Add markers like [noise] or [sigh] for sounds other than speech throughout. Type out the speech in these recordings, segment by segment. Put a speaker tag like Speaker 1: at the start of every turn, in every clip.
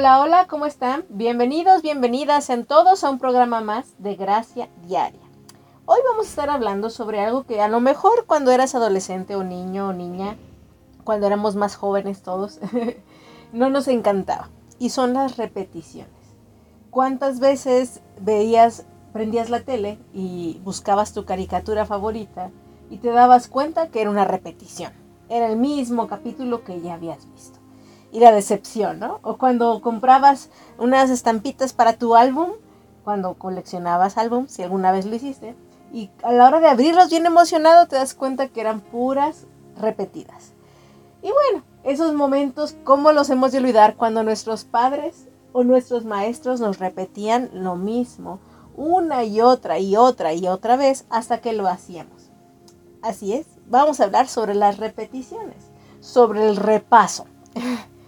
Speaker 1: Hola, hola, ¿cómo están? Bienvenidos, bienvenidas en todos a un programa más de Gracia Diaria. Hoy vamos a estar hablando sobre algo que a lo mejor cuando eras adolescente o niño o niña, cuando éramos más jóvenes todos, [laughs] no nos encantaba. Y son las repeticiones. ¿Cuántas veces veías, prendías la tele y buscabas tu caricatura favorita y te dabas cuenta que era una repetición? Era el mismo capítulo que ya habías visto y la decepción, ¿no? O cuando comprabas unas estampitas para tu álbum, cuando coleccionabas álbum, si alguna vez lo hiciste, y a la hora de abrirlos bien emocionado te das cuenta que eran puras repetidas. Y bueno, esos momentos, ¿cómo los hemos de olvidar cuando nuestros padres o nuestros maestros nos repetían lo mismo una y otra y otra y otra vez hasta que lo hacíamos? Así es, vamos a hablar sobre las repeticiones, sobre el repaso. [laughs]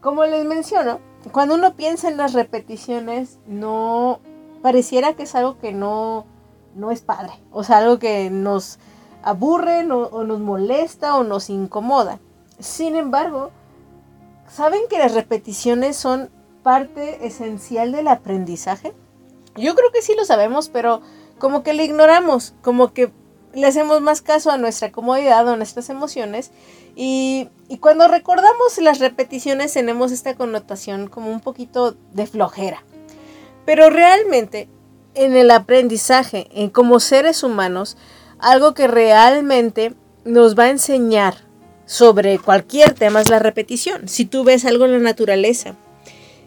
Speaker 1: Como les menciono, cuando uno piensa en las repeticiones, no pareciera que es algo que no, no es padre, o sea, algo que nos aburre o nos molesta o nos incomoda. Sin embargo, ¿saben que las repeticiones son parte esencial del aprendizaje? Yo creo que sí lo sabemos, pero como que le ignoramos, como que le hacemos más caso a nuestra comodidad o a nuestras emociones y, cuando recordamos las repeticiones tenemos esta connotación como un poquito de flojera. Pero realmente en el aprendizaje, en como seres humanos, algo que realmente nos va a enseñar sobre cualquier tema es la repetición. Si tú ves algo en la naturaleza,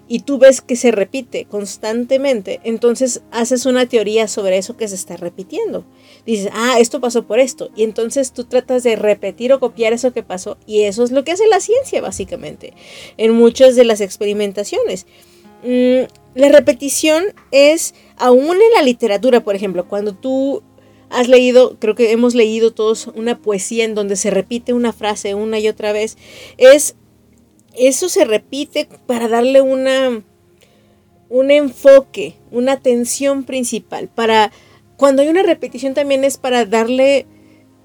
Speaker 1: y tú ves que se repite constantemente, entonces haces una teoría sobre eso que se está repitiendo. Dices, ah, esto pasó por esto. Y entonces tú tratas de repetir o copiar eso que pasó. Y eso es lo que hace la ciencia, básicamente, en muchas de las experimentaciones. Mm, la repetición es, aún en la literatura, por ejemplo, cuando tú has leído, creo que hemos leído todos una poesía en donde se repite una frase una y otra vez, es eso se repite para darle una, un enfoque, una atención principal. Para cuando hay una repetición también es para darle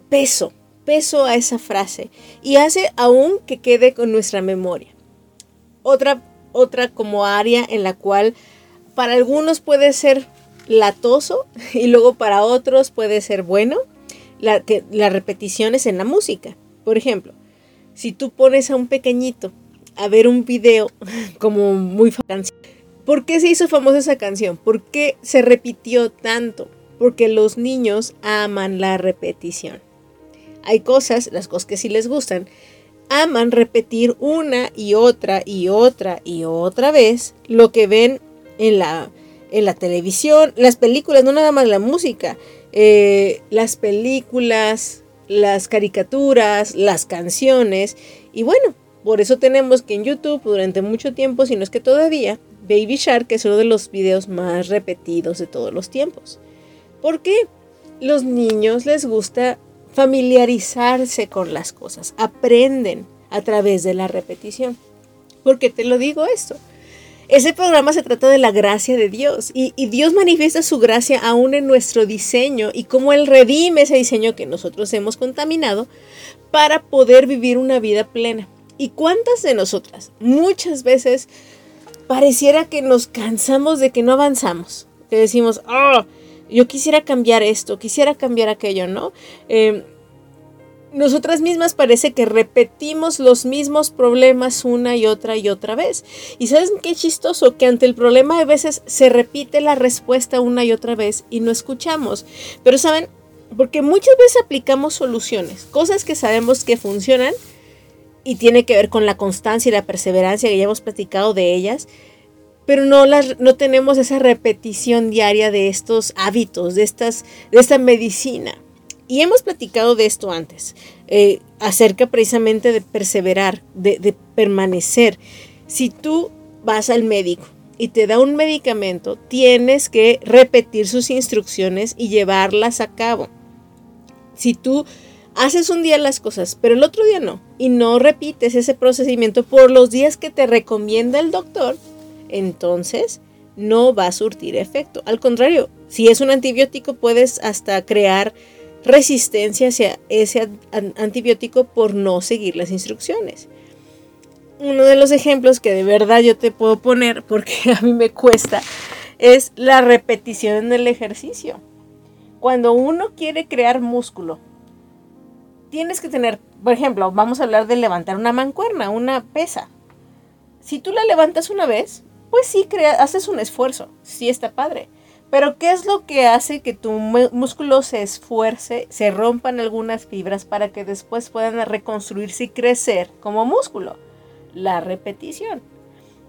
Speaker 1: peso, peso a esa frase y hace aún que quede con nuestra memoria. Otra, otra como área en la cual para algunos puede ser latoso [laughs] y luego para otros puede ser bueno, la, que, las repeticiones en la música. Por ejemplo, si tú pones a un pequeñito a ver un video [laughs] como muy famoso. ¿Por qué se hizo famosa esa canción? ¿Por qué se repitió tanto? Porque los niños aman la repetición. Hay cosas, las cosas que sí les gustan, aman repetir una y otra y otra y otra vez lo que ven en la, en la televisión, las películas, no nada más la música, eh, las películas, las caricaturas, las canciones y bueno, por eso tenemos que en YouTube durante mucho tiempo, si no es que todavía, Baby Shark es uno de los videos más repetidos de todos los tiempos. ¿Por qué? Los niños les gusta familiarizarse con las cosas, aprenden a través de la repetición. ¿Por qué te lo digo esto? Ese programa se trata de la gracia de Dios y, y, Dios manifiesta su gracia aún en nuestro diseño y cómo Él redime ese diseño que nosotros hemos contaminado para poder vivir una vida plena. ¿Y cuántas de nosotras muchas veces pareciera que nos cansamos de que no avanzamos? Que decimos, oh, yo quisiera cambiar esto, quisiera cambiar aquello, ¿no? Em, nosotras mismas parece que repetimos los mismos problemas una y otra y otra vez. Y sabes qué chistoso, que ante el problema a veces se repite la respuesta una y otra vez y no escuchamos. Pero saben, porque muchas veces aplicamos soluciones, cosas que sabemos que funcionan, y tiene que ver con la constancia y la perseverancia que ya hemos platicado de ellas, pero no, las, no tenemos esa repetición diaria de estos hábitos, de, estas, de esta medicina. Y hemos platicado de esto antes, eh, acerca precisamente de perseverar, de, de permanecer. Si tú vas al médico y te da un medicamento, tienes que repetir sus instrucciones y llevarlas a cabo. Si tú haces un día las cosas, pero el otro día no, y no repites ese procedimiento por los días que te recomienda el doctor, entonces no va a surtir efecto. Al contrario, si es un antibiótico puedes hasta crear resistencia hacia ese antibiótico por no seguir las instrucciones. uno de los ejemplos que de verdad yo te puedo poner, [laughs] porque a mí me cuesta, es la repetición en el ejercicio. Cuando uno quiere crear músculo, tienes que tener, por ejemplo, vamos a hablar de levantar una mancuerna, una pesa. Si tú la levantas una vez, pues sí, crea, haces un esfuerzo, sí está padre. Pero ¿qué es lo que hace que tu músculo se esfuerce, se rompan algunas fibras para que después puedan reconstruirse y crecer como músculo? La repetición.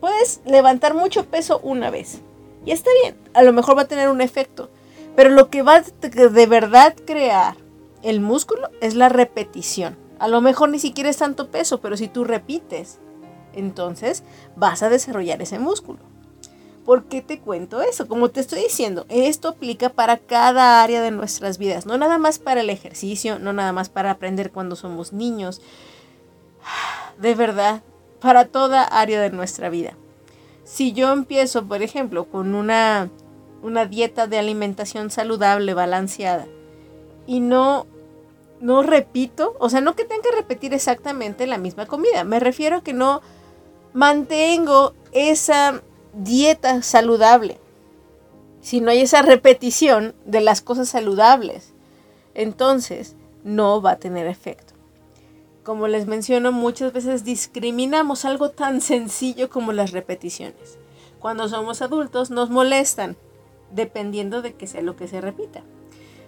Speaker 1: Puedes levantar mucho peso una vez y está bien, a lo mejor va a tener un efecto, pero lo que va de verdad crear el músculo es la repetición. A lo mejor ni siquiera es tanto peso, pero si tú repites, entonces vas a desarrollar ese músculo. ¿Por qué te cuento eso? Como te estoy diciendo, esto aplica para cada área de nuestras vidas, no nada más para el ejercicio, no nada más para aprender cuando somos niños, de verdad, para toda área de nuestra vida. Si yo empiezo, por ejemplo, con una, una dieta de alimentación saludable, balanceada, y no, no repito, o sea, no que tenga que repetir exactamente la misma comida, me refiero a que no mantengo esa dieta saludable, si no hay esa repetición de las cosas saludables, entonces no va a tener efecto. Como les menciono, muchas veces discriminamos algo tan sencillo como las repeticiones. Cuando somos adultos nos molestan, dependiendo de que sea lo que se repita.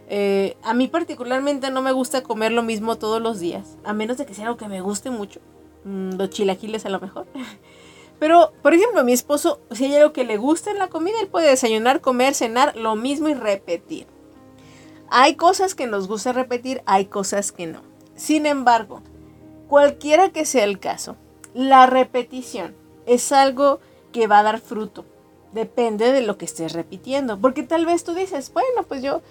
Speaker 1: Eh, a mí particularmente no me gusta comer lo mismo todos los días, a menos de que sea algo que me guste mucho. Mm, los chilaquiles a lo mejor. [laughs] Pero, por ejemplo, mi esposo, si hay algo que le gusta en la comida, él puede desayunar, comer, cenar, lo mismo y repetir. Hay cosas que nos gusta repetir, hay cosas que no. Sin embargo, cualquiera que sea el caso, la repetición es algo que va a dar fruto. Depende de lo que estés repitiendo. Porque tal vez tú dices, bueno, pues yo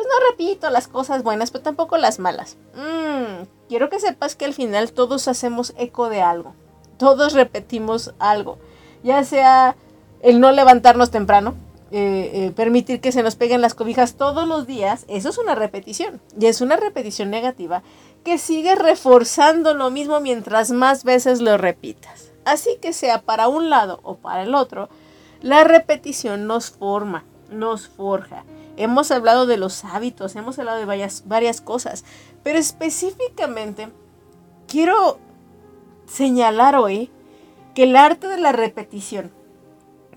Speaker 1: pues no repito las cosas buenas, pero tampoco las malas. Mm, quiero que sepas que al final todos hacemos eco de algo todos repetimos algo, ya sea el no levantarnos temprano, eh, eh, permitir que se nos peguen las cobijas todos los días, eso es una repetición. Y es una repetición negativa que sigue reforzando lo mismo mientras más veces lo repitas. Así que sea para un lado o para el otro, la repetición nos forma, nos forja. Hemos hablado de los hábitos, hemos hablado de varias, varias cosas, pero específicamente quiero señalar hoy que el arte de la repetición,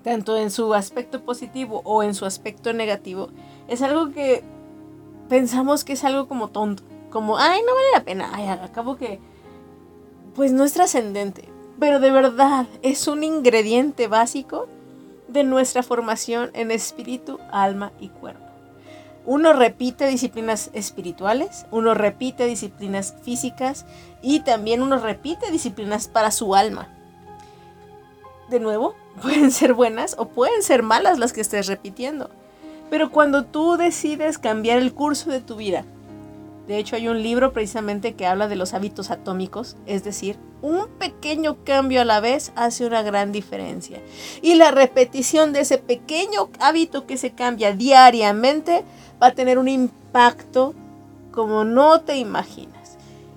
Speaker 1: tanto en su aspecto positivo o en su aspecto negativo, es algo que pensamos que es algo como tonto, como, ay, no vale la pena, ay, que, pues no es trascendente, pero de verdad es un ingrediente básico de nuestra formación en espíritu, alma y cuerpo. Uno repite disciplinas espirituales, uno repite disciplinas físicas y también uno repite disciplinas para su alma. De nuevo, [laughs] pueden ser buenas o pueden ser malas las que estés repitiendo. Pero cuando tú decides cambiar el curso de tu vida, de hecho hay un libro precisamente que habla de los hábitos atómicos, es decir, un pequeño cambio a la vez hace una gran diferencia. Y la repetición de ese pequeño hábito que se cambia diariamente va a tener un impacto como no te imaginas.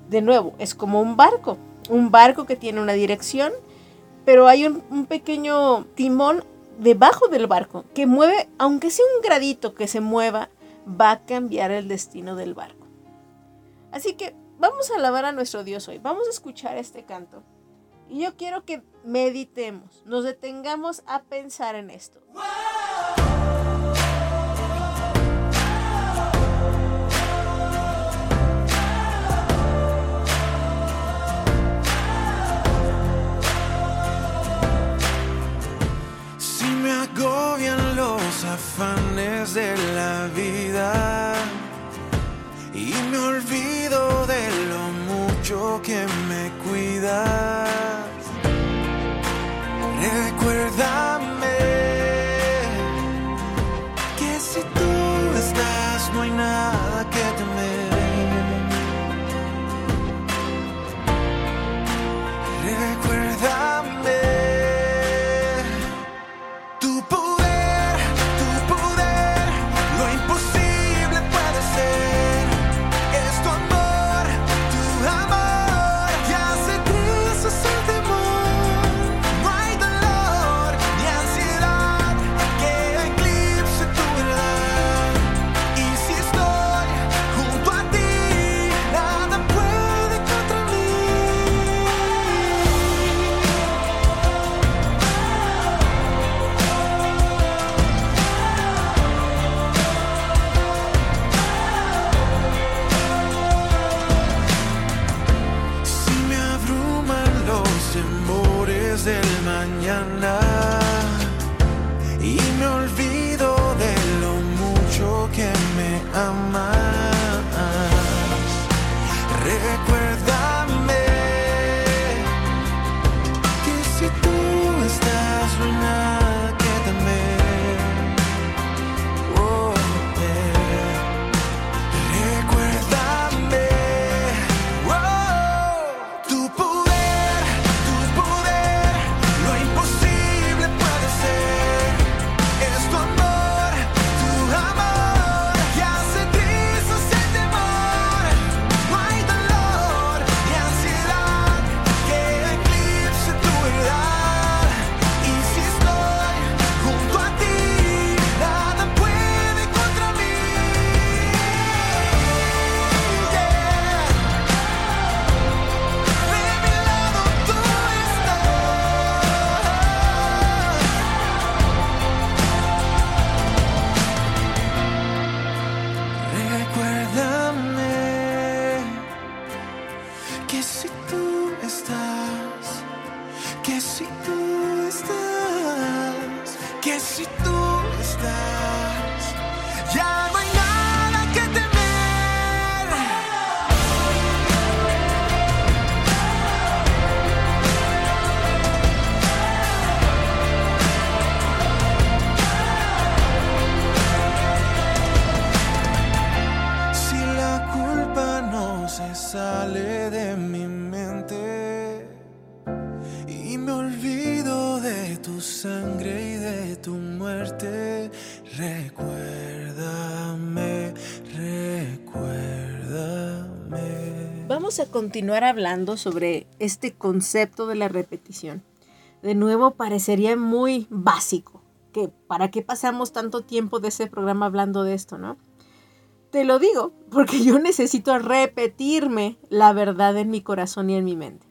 Speaker 1: De nuevo, es como un barco, un barco que tiene una dirección, pero hay un, pequeño timón debajo del barco que mueve, aunque sea un gradito que se mueva, va a cambiar el destino del barco. Así que vamos a alabar a nuestro Dios hoy, vamos a escuchar este canto. Y yo quiero que meditemos, nos detengamos a pensar en esto.
Speaker 2: agobian los afanes de la vida y me olvido mucho que me cuidas. Recuérdame tú estás, ya
Speaker 1: Vamos a continuar hablando sobre este concepto de la repetición. De nuevo, parecería muy básico. Que ¿Para qué pasamos tanto tiempo de ese programa hablando de esto, no? Te lo digo porque yo necesito repetirme la verdad en mi corazón y en mi mente.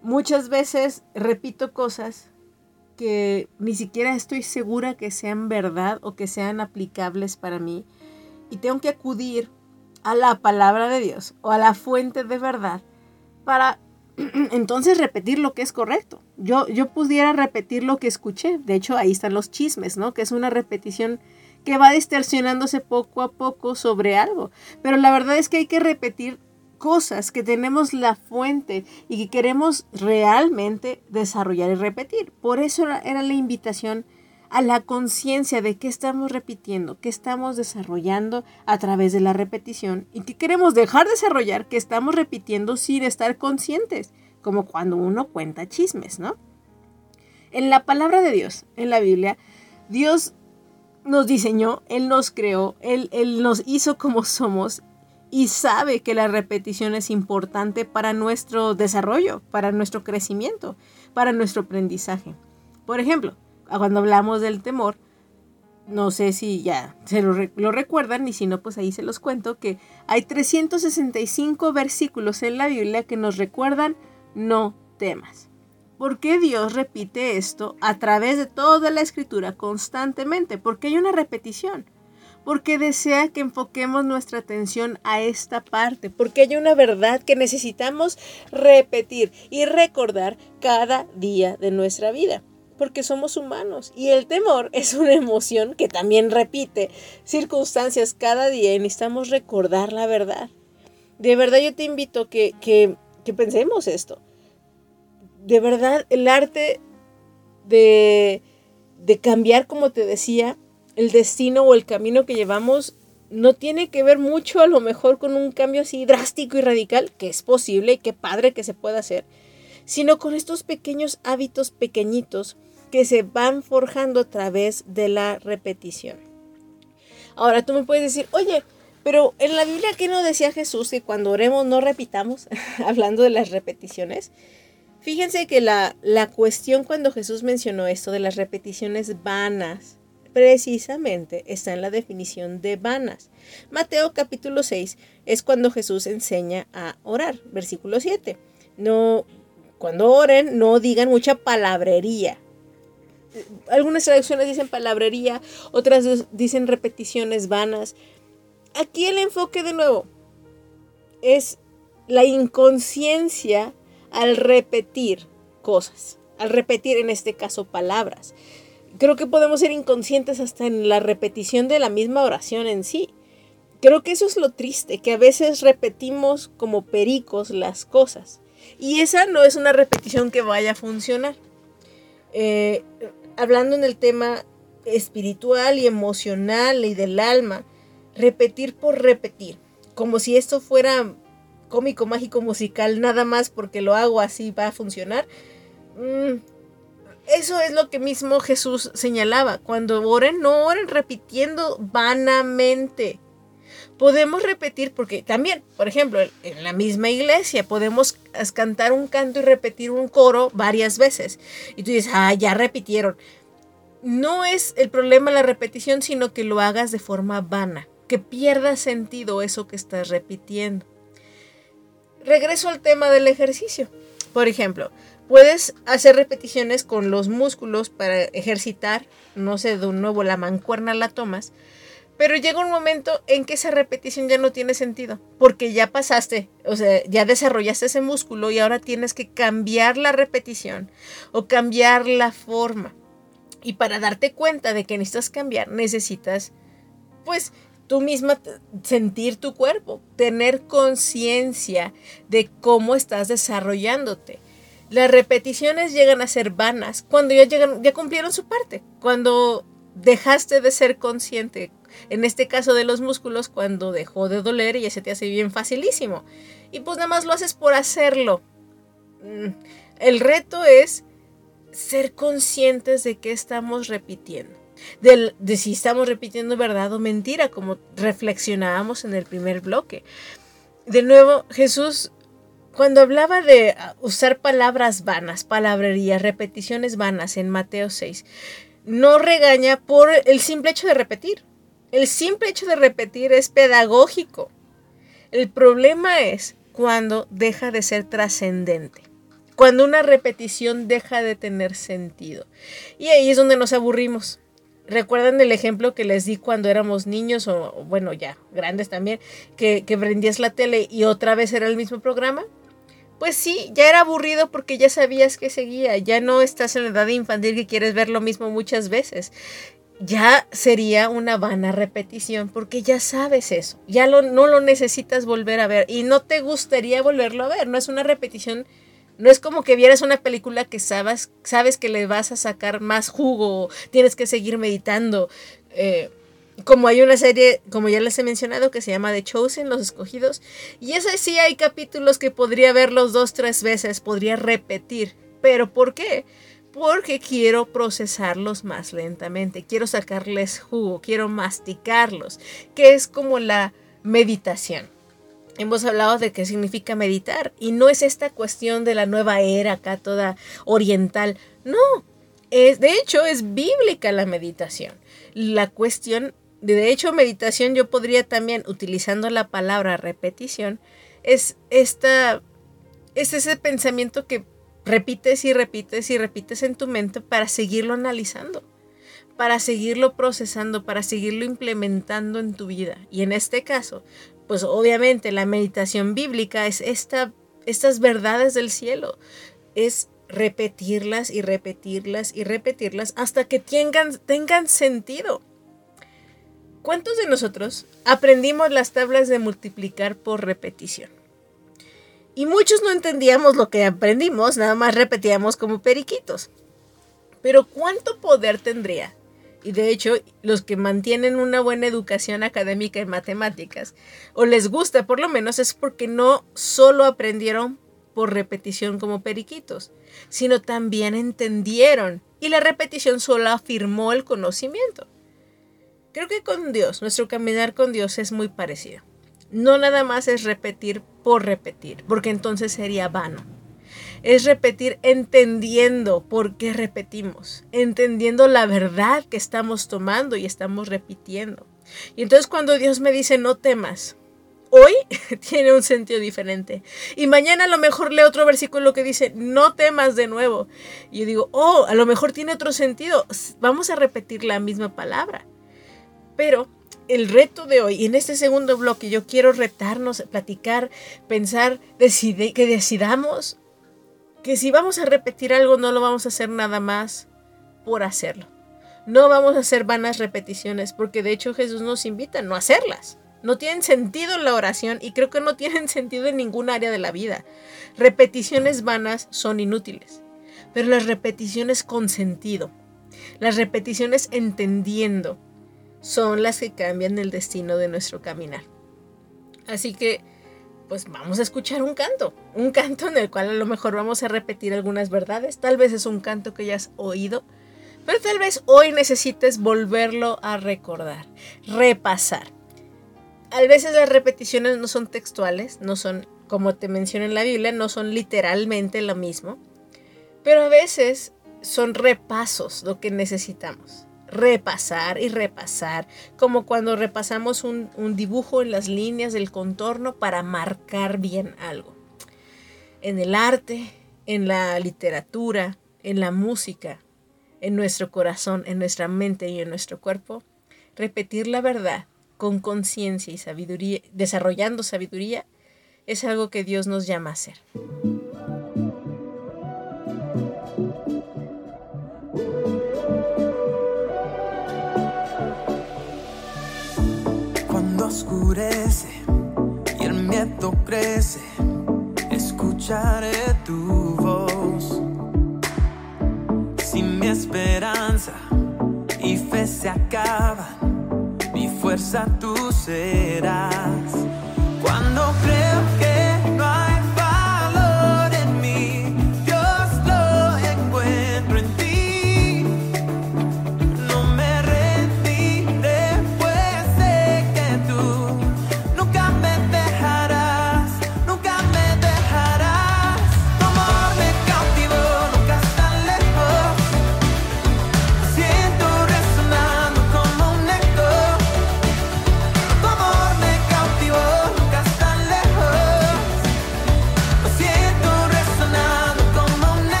Speaker 1: Muchas veces repito cosas que ni siquiera estoy segura que sean verdad o que sean aplicables para mí y tengo que acudir a la palabra de Dios o a la fuente de verdad para [clears throat] entonces repetir lo que es correcto. Yo, yo pudiera repetir lo que escuché. De hecho, ahí están los chismes, ¿no? Que es una repetición que va distorsionándose poco a poco sobre algo. Pero la verdad es que hay que repetir cosas que tenemos la fuente y que queremos realmente desarrollar y repetir. Por eso era, era la invitación a la conciencia de qué estamos repitiendo, qué estamos desarrollando a través de la repetición y qué queremos dejar de desarrollar, que estamos repitiendo sin estar conscientes, como cuando uno cuenta chismes, ¿no? En la palabra de Dios, en la Biblia, Dios nos diseñó, Él nos creó, Él, Él nos hizo como somos y sabe que la repetición es importante para nuestro desarrollo, para nuestro crecimiento, para nuestro aprendizaje. Por ejemplo, cuando hablamos del temor, no sé si ya se lo, re- lo recuerdan y si no, pues ahí se los cuento que hay 365 versículos en la Biblia que nos recuerdan no temas. ¿Por qué Dios repite esto a través de toda la escritura constantemente? Porque hay una repetición. Porque desea que enfoquemos nuestra atención a esta parte. Porque hay una verdad que necesitamos repetir y recordar cada día de nuestra vida. Porque somos humanos y el temor [laughs] es una emoción que también repite circunstancias cada día y necesitamos recordar la verdad. De verdad yo te invito que, que, que pensemos esto de verdad el arte de, de cambiar, como te decía, el destino o el camino que llevamos no tiene que ver mucho a lo mejor con un cambio así drástico y radical, que es posible y qué padre que se pueda hacer, sino con estos pequeños hábitos pequeñitos que se van forjando a través de la repetición. Ahora tú me puedes decir, oye, pero en la Biblia, ¿qué no decía Jesús que cuando oremos no repitamos? [laughs] Hablando de las repeticiones. Fíjense que la, la cuestión cuando Jesús mencionó esto de las repeticiones vanas, precisamente está en la definición de vanas. Mateo capítulo 6 es cuando Jesús enseña a orar, versículo 7. No, cuando oren, no digan mucha palabrería. Algunas traducciones dicen palabrería, otras dicen repeticiones vanas. Aquí el enfoque de nuevo es la inconsciencia al repetir cosas, al repetir en este caso palabras. Creo que podemos ser inconscientes hasta en la repetición de la misma oración en sí. Creo que eso es lo triste, que a veces repetimos como pericos las cosas. Y esa no es una repetición que vaya a funcionar. Eh, hablando en el tema espiritual y emocional y del alma, repetir por repetir, como si esto fuera cómico, mágico, musical, nada más porque lo hago así va a funcionar. Mm, eso es lo que mismo Jesús señalaba. Cuando oren, no oren repitiendo vanamente. Podemos repetir, porque también, por ejemplo, en la misma iglesia podemos cantar un canto y repetir un coro varias veces. Y tú dices, ah, ya repitieron. No es el problema la repetición, sino que lo hagas de forma vana, que pierda sentido eso que estás repitiendo regreso al tema del ejercicio. Por ejemplo, puedes hacer repeticiones con los músculos para ejercitar, no sé, de nuevo la mancuerna la tomas, pero llega un momento en que esa repetición ya no tiene sentido, porque ya pasaste, o sea, ya desarrollaste ese músculo y ahora tienes que cambiar la repetición o cambiar la forma. Y para darte cuenta de que necesitas cambiar, necesitas, pues, tú misma sentir tu cuerpo, tener conciencia de cómo estás desarrollándote. Las repeticiones llegan a ser vanas cuando ya, llegan, ya cumplieron su parte, cuando dejaste de ser consciente, en este caso de los músculos, cuando dejó de doler y ya se te hace bien facilísimo. Y pues nada más lo haces por hacerlo. Mm, el reto es ser conscientes de qué estamos repitiendo. De, de, si estamos repitiendo verdad o mentira, como reflexionábamos en el primer bloque. De nuevo, Jesús, cuando hablaba de usar palabras vanas, palabrerías, repeticiones vanas en Mateo 6, no regaña por el simple hecho de repetir. El simple hecho de repetir es pedagógico. El problema es cuando deja de ser trascendente cuando una repetición deja de tener sentido. Y ahí es donde nos aburrimos. ¿Recuerdan el ejemplo que les di cuando éramos niños o, bueno, ya, grandes también, que, que prendías la tele y otra vez era el mismo programa? Pues sí, ya era aburrido porque ya sabías que seguía, ya no estás en la edad infantil que quieres ver lo mismo muchas veces. Ya sería una vana repetición porque ya sabes eso, ya no lo necesitas volver a ver y no te gustaría volverlo a ver, no es una repetición no es como que vieras una película que sabes, sabes que le vas a sacar más jugo, tienes que seguir meditando. Eh, como hay una serie, como ya les he mencionado, que se llama The Chosen, Los Escogidos. Y ese sí hay capítulos que podría verlos dos, tres veces, podría repetir. ¿Pero por qué? Porque quiero procesarlos más lentamente, quiero sacarles jugo, quiero masticarlos, que es como la meditación hemos hablado de qué significa meditar y no es esta cuestión de la nueva era acá toda oriental, no, es de hecho es bíblica la meditación. La cuestión, de hecho meditación yo podría también utilizando la palabra repetición es esta es ese pensamiento que repites y repites y repites en tu mente para seguirlo analizando, para seguirlo procesando, para seguirlo implementando en tu vida. Y en este caso, pues obviamente la meditación bíblica es esta, estas verdades del cielo, es repetirlas y repetirlas y repetirlas hasta que tengan, tengan sentido. ¿Cuántos de nosotros aprendimos las tablas de multiplicar por repetición? Y muchos no entendíamos lo que aprendimos, nada más repetíamos como periquitos. Pero ¿cuánto poder tendría y de hecho los que mantienen una buena educación académica en matemáticas, o les gusta por lo menos, es porque no solo aprendieron por repetición como periquitos, sino también entendieron y la repetición solo afirmó el conocimiento. Creo que con Dios, nuestro caminar con Dios es muy parecido. No nada más es repetir por repetir, porque entonces sería vano es repetir entendiendo por qué repetimos, entendiendo la verdad que estamos tomando y estamos repitiendo. Y entonces cuando Dios me dice no temas, hoy [laughs] tiene un sentido diferente. Y mañana a lo mejor lee otro versículo que dice, no temas de nuevo. Y yo digo, oh, a lo mejor tiene otro sentido. Vamos a repetir la misma palabra. Pero el reto de hoy, en este segundo bloque, yo quiero retarnos, platicar, pensar, decide, que decidamos que si vamos a repetir algo no lo vamos a hacer nada más por hacerlo. No vamos a hacer vanas repeticiones porque de hecho Jesús nos invita a no hacerlas. No tienen sentido en la oración y creo que no [laughs] tienen sentido en ningún área de la vida. Repeticiones vanas son inútiles, pero las repeticiones con sentido, las repeticiones entendiendo, son las que cambian el destino de nuestro caminar. Así que pues vamos a escuchar un canto, un canto en el cual a lo mejor vamos a repetir algunas verdades, tal vez es un canto que ya has oído, pero tal vez hoy necesites volverlo a recordar, repasar. A veces las repeticiones no son textuales, no son, como te menciono en la Biblia, no son literalmente lo mismo, pero a veces son repasos lo que necesitamos repasar y repasar, como cuando repasamos un, dibujo en las líneas del contorno para marcar bien algo. En el arte, en la literatura, en la música, en nuestro corazón, en nuestra mente y en nuestro cuerpo, repetir la verdad con conciencia y sabiduría, desarrollando sabiduría, es algo que Dios nos llama a hacer.
Speaker 2: Escucharé tu voz. Si mi esperanza y fe se acaban, mi fuerza tú serás. Cuando creo que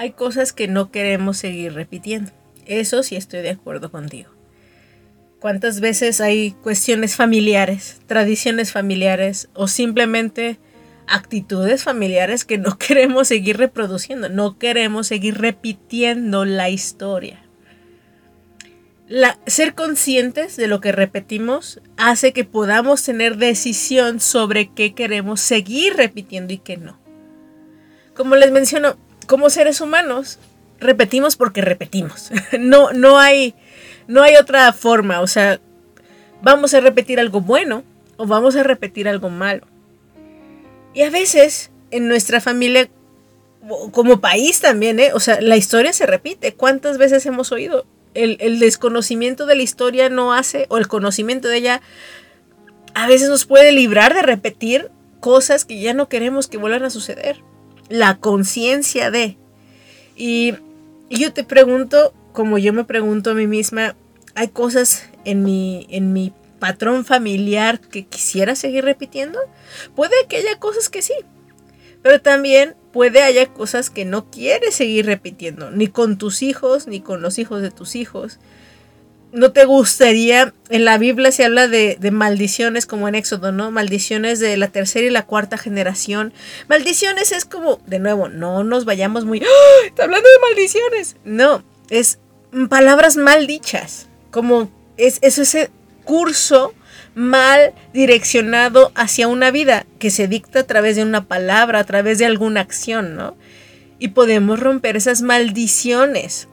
Speaker 2: hay
Speaker 1: cosas que no queremos seguir repitiendo. Eso sí estoy de acuerdo contigo. ¿Cuántas veces hay cuestiones familiares, tradiciones familiares o simplemente actitudes familiares que no [laughs] queremos seguir reproduciendo? No queremos seguir repitiendo la historia. Ser conscientes de lo que repetimos hace que podamos tener decisión sobre qué queremos seguir repitiendo y qué no. Como les menciono, como seres humanos, repetimos porque repetimos. [laughs] No, no hay, no hay otra forma. O sea, vamos a repetir algo bueno o vamos a repetir algo malo. Y a veces en nuestra familia, como país también, ¿eh? o sea, la historia se repite. ¿Cuántas veces hemos oído? El, el desconocimiento de la historia no hace, o el conocimiento de ella, a veces nos puede librar de repetir cosas que ya no queremos que vuelvan a suceder. La conciencia de. Y, yo te pregunto, como yo me pregunto a mí misma, ¿hay cosas en mi, en mi patrón familiar que quisiera seguir repitiendo? Puede que haya cosas que sí, pero también puede haya cosas que no quieres seguir repitiendo, ni con tus hijos, ni con los hijos de tus hijos. No te gustaría, en la Biblia se habla de, maldiciones como en Éxodo, ¿no? Maldiciones de la tercera y la cuarta generación. Maldiciones es como, de nuevo, no nos vayamos muy... ¡Ah! Está hablando de maldiciones. No, es palabras mal dichas. Como es, es ese curso mal direccionado hacia una vida que se dicta a través de una palabra, a través de alguna acción, ¿no? Y podemos romper esas maldiciones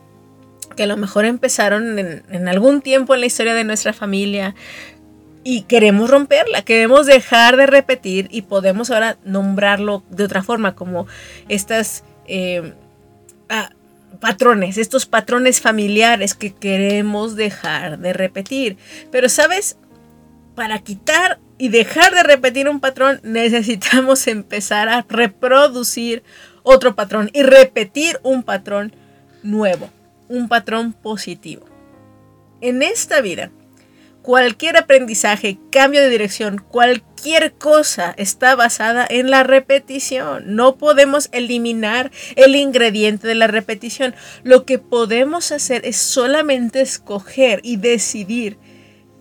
Speaker 1: que a lo mejor empezaron en, algún tiempo en la historia de nuestra familia y queremos romperla, queremos dejar de repetir y podemos ahora nombrarlo de otra forma, como estas eh, ah, patrones, estos patrones familiares que queremos dejar de repetir. Pero sabes, para quitar y dejar de repetir un patrón necesitamos empezar a reproducir otro patrón y repetir un patrón nuevo un patrón positivo. En esta vida, cualquier aprendizaje, cambio de dirección, cualquier cosa está basada en la repetición. No podemos eliminar el ingrediente de la repetición. Lo que podemos hacer es solamente escoger y decidir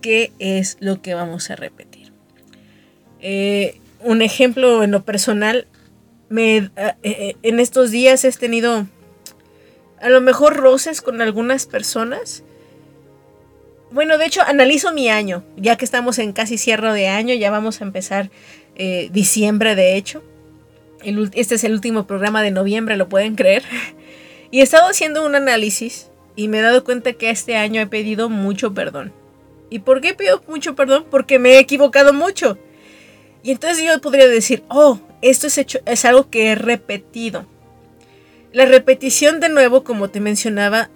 Speaker 1: qué es lo que vamos a repetir. Eh, un ejemplo en lo personal, me, eh, eh, en estos días he tenido a lo mejor roces con algunas personas. Bueno, de hecho, analizo mi año, ya que estamos en casi cierre de año, ya vamos a empezar eh, diciembre, de hecho. este es el último programa de noviembre, lo pueden creer. [laughs] Y he estado haciendo un análisis y me he dado cuenta que este año he pedido mucho perdón. ¿Y por qué pido mucho perdón? Porque me he equivocado mucho. Y entonces yo podría decir, oh, esto es, hecho, es algo que he repetido. La repetición de nuevo, como te mencionaba,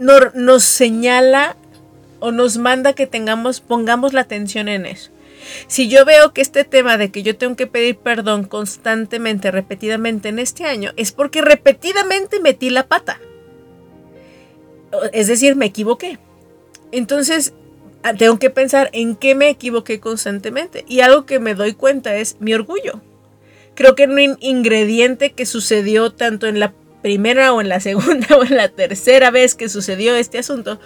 Speaker 1: nos señala o nos manda que tengamos, pongamos la atención en eso. Si yo veo que este tema de que yo tengo que pedir perdón constantemente, repetidamente en este año, es porque repetidamente metí la pata. Es decir, me equivoqué. Entonces, ah, tengo que pensar en qué me equivoqué constantemente. Y algo que me doy cuenta es mi orgullo. Creo que un ingrediente que sucedió tanto en la primera o en la segunda [laughs] o en la tercera vez que sucedió este asunto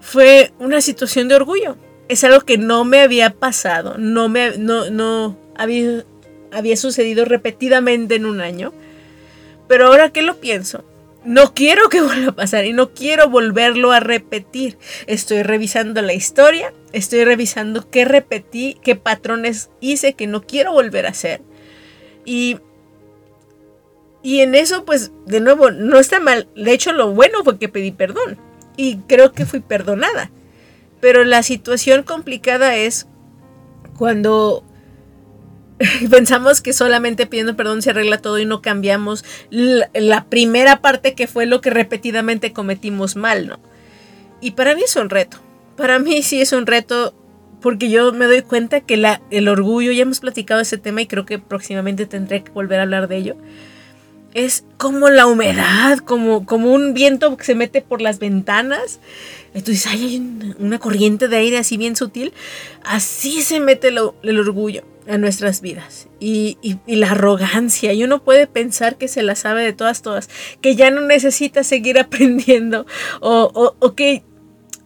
Speaker 1: fue una situación de orgullo. Es algo que no me había pasado, no me no, no había, había sucedido repetidamente en un año. Pero ahora que lo pienso, no quiero que [laughs] vuelva a pasar y no quiero volverlo a repetir. Estoy revisando la historia, estoy revisando qué repetí, qué patrones hice que no quiero volver a hacer y, y en eso, pues, de nuevo, no está mal. De hecho, lo bueno fue que pedí perdón. Y creo que fui perdonada. Pero la situación complicada es cuando [laughs] pensamos que solamente pidiendo perdón se arregla todo y no cambiamos la, primera parte que fue lo que repetidamente cometimos mal, ¿no? Y para mí es un reto. Para mí sí es un reto porque yo me doy cuenta que el orgullo, ya hemos platicado ese tema y creo que próximamente tendré que volver a hablar de ello, es como la humedad, como, como un viento que se mete por las ventanas. Entonces hay una corriente de aire así bien sutil. Así se mete el orgullo a nuestras vidas. Y, la arrogancia. Y uno puede pensar que se la sabe de todas, todas. Que ya no necesita seguir [laughs] aprendiendo. O, o que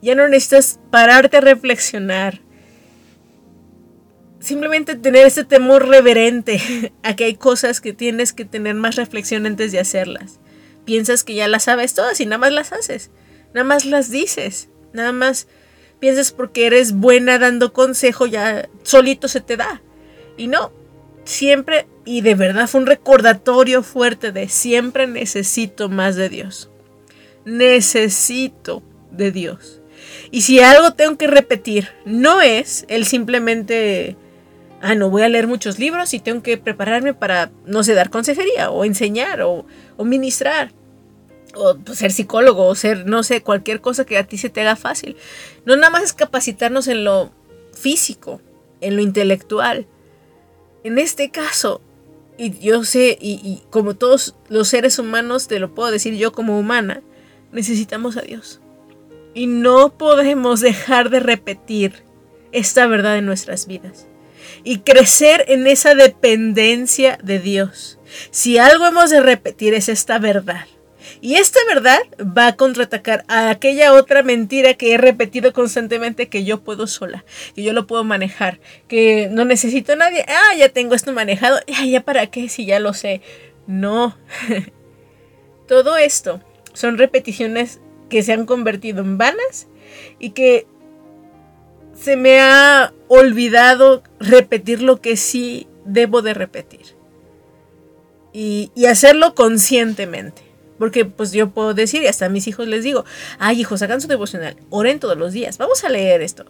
Speaker 1: ya no necesitas pararte a reflexionar simplemente tener ese temor reverente [laughs] a que hay cosas que tienes que tener más reflexión antes de hacerlas. Piensas que ya las sabes todas y nada más las haces, nada más las dices, nada más piensas porque eres buena dando consejo, ya solito se te da. Y no, siempre, y de verdad fue un recordatorio fuerte de siempre necesito más de Dios. Necesito de Dios. Y si algo tengo que repetir, no es el simplemente ah, no voy a leer muchos libros y tengo que prepararme para, no sé, dar consejería o enseñar o, ministrar o pues, ser psicólogo o ser, no sé, cualquier cosa que a ti se te haga fácil. No nada más es capacitarnos en lo físico, en lo intelectual. En este caso, y yo sé, y, y como todos los seres humanos, te lo puedo decir yo como humana, necesitamos a Dios. Y no podemos dejar de repetir esta verdad en nuestras vidas y crecer en esa dependencia de Dios. Si algo hemos de repetir es esta verdad. Y esta verdad va a contraatacar a aquella otra mentira que he repetido constantemente que yo puedo sola, que yo lo puedo manejar, que no necesito a nadie. Ah, ya tengo esto manejado. Ah, ya para qué si ya lo sé. No. [laughs] Todo esto son repeticiones que se han convertido en vanas y que se me ha olvidado repetir lo que sí debo de repetir. Y, y hacerlo conscientemente. Porque pues yo puedo decir, y hasta a mis hijos les digo, ay hijos, hagan su devocional, oren todos los días, vamos a leer esto.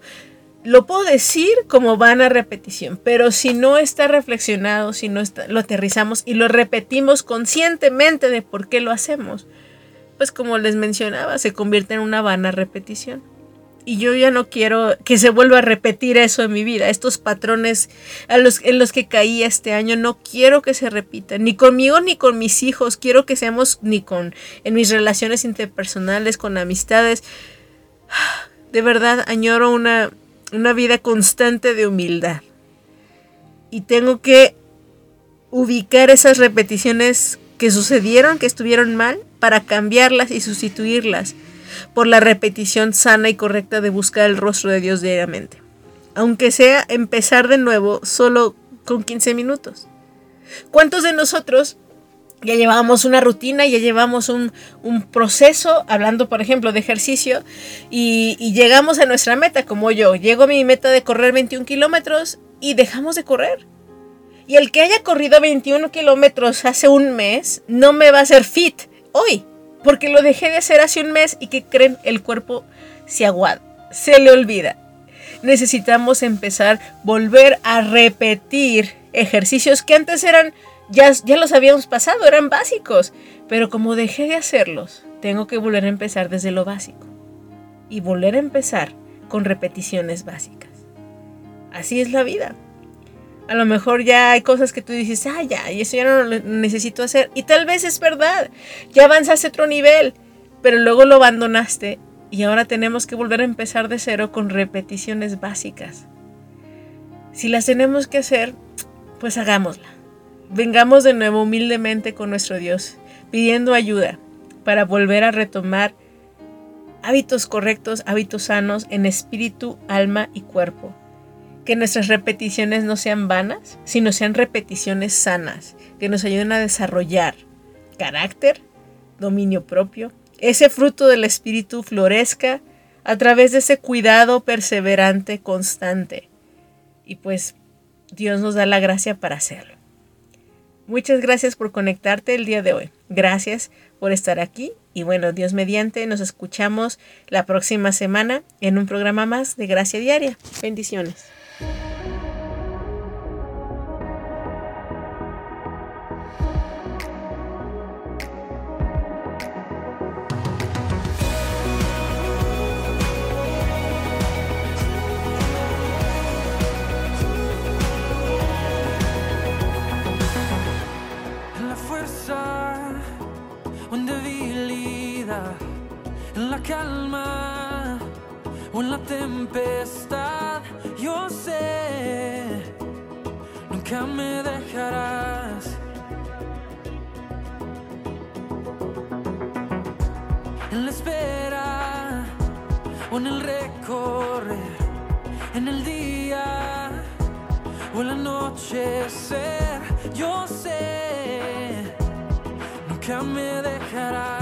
Speaker 1: Lo puedo decir como van a repetición, pero si no está reflexionado, si no está, lo aterrizamos y lo repetimos conscientemente de por qué lo hacemos, pues como les mencionaba, se convierte en una vana repetición y yo ya no quiero que se vuelva a repetir eso en mi vida. Estos patrones en los que caí este año no quiero que se repitan, ni conmigo ni con mis hijos. Quiero que seamos ni con en mis relaciones interpersonales, con amistades. De verdad añoro una, una vida constante de humildad. Y tengo que ubicar esas repeticiones que sucedieron, que estuvieron mal, para cambiarlas y sustituirlas por la repetición sana y correcta de buscar el rostro de Dios diariamente. Aunque sea empezar de nuevo solo con 15 minutos. ¿Cuántos de nosotros ya llevamos una rutina, ya llevamos un, proceso, hablando por ejemplo de ejercicio, y, llegamos a nuestra meta, como yo, llego a mi meta de correr 21 kilómetros y dejamos de correr. Y el que haya corrido 21 kilómetros hace un mes no me va a hacer fit hoy. Porque lo dejé de hacer hace un mes y que creen, el cuerpo se aguada, se le olvida. Necesitamos empezar, volver a repetir ejercicios que antes eran, ya, ya los habíamos pasado, eran básicos. Pero como dejé de hacerlos, tengo que volver a empezar desde lo básico. Y volver a empezar con repeticiones básicas. Así es la vida a lo mejor ya hay cosas que tú dices, ah, ya, y eso ya no lo necesito hacer. Y tal vez es verdad, ya avanzaste a otro nivel, pero luego lo abandonaste y ahora tenemos que volver a empezar de cero con repeticiones básicas. Si las tenemos que hacer, pues hagámosla. Vengamos de nuevo humildemente con nuestro Dios, pidiendo ayuda para volver a retomar hábitos correctos, hábitos sanos en espíritu, alma y cuerpo que nuestras repeticiones no sean vanas, sino sean repeticiones sanas, que nos ayuden a desarrollar carácter, dominio propio, ese fruto del espíritu florezca a través de ese cuidado perseverante, constante. Y pues Dios nos da la gracia para hacerlo. Muchas gracias por conectarte el día de hoy. Gracias por estar aquí. Y bueno, Dios mediante, nos escuchamos la próxima semana en un programa más de Gracia Diaria. Bendiciones.
Speaker 2: O en la tempestad yo sé, nunca me dejarás. En la espera o en el recorrer, en el día o el anochecer, yo sé, nunca me dejarás,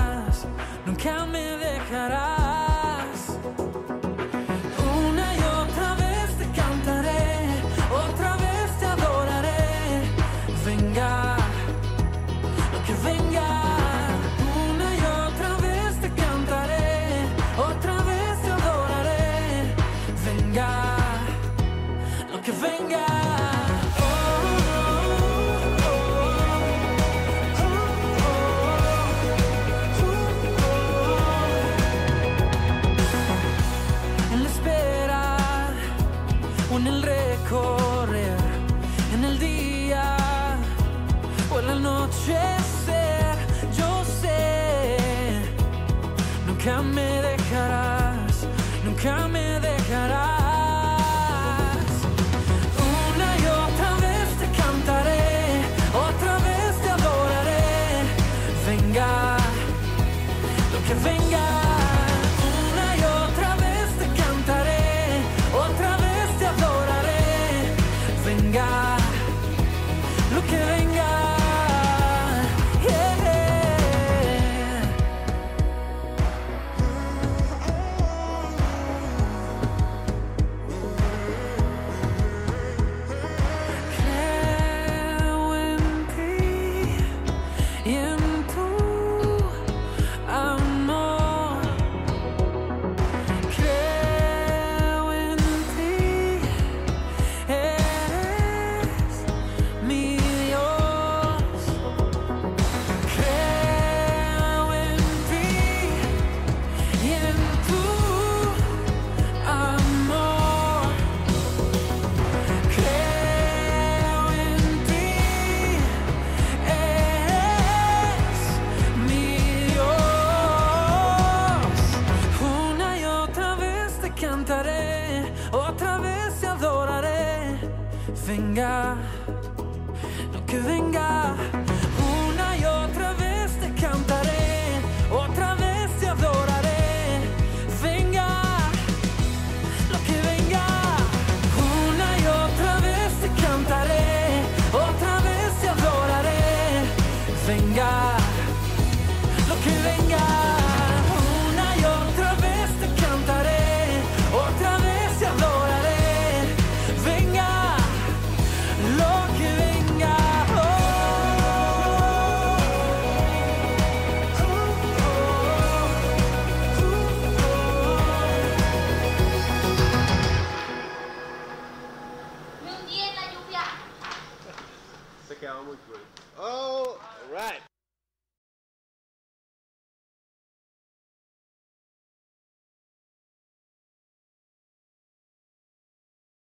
Speaker 2: nunca me dejarás,